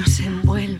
nos envuelve.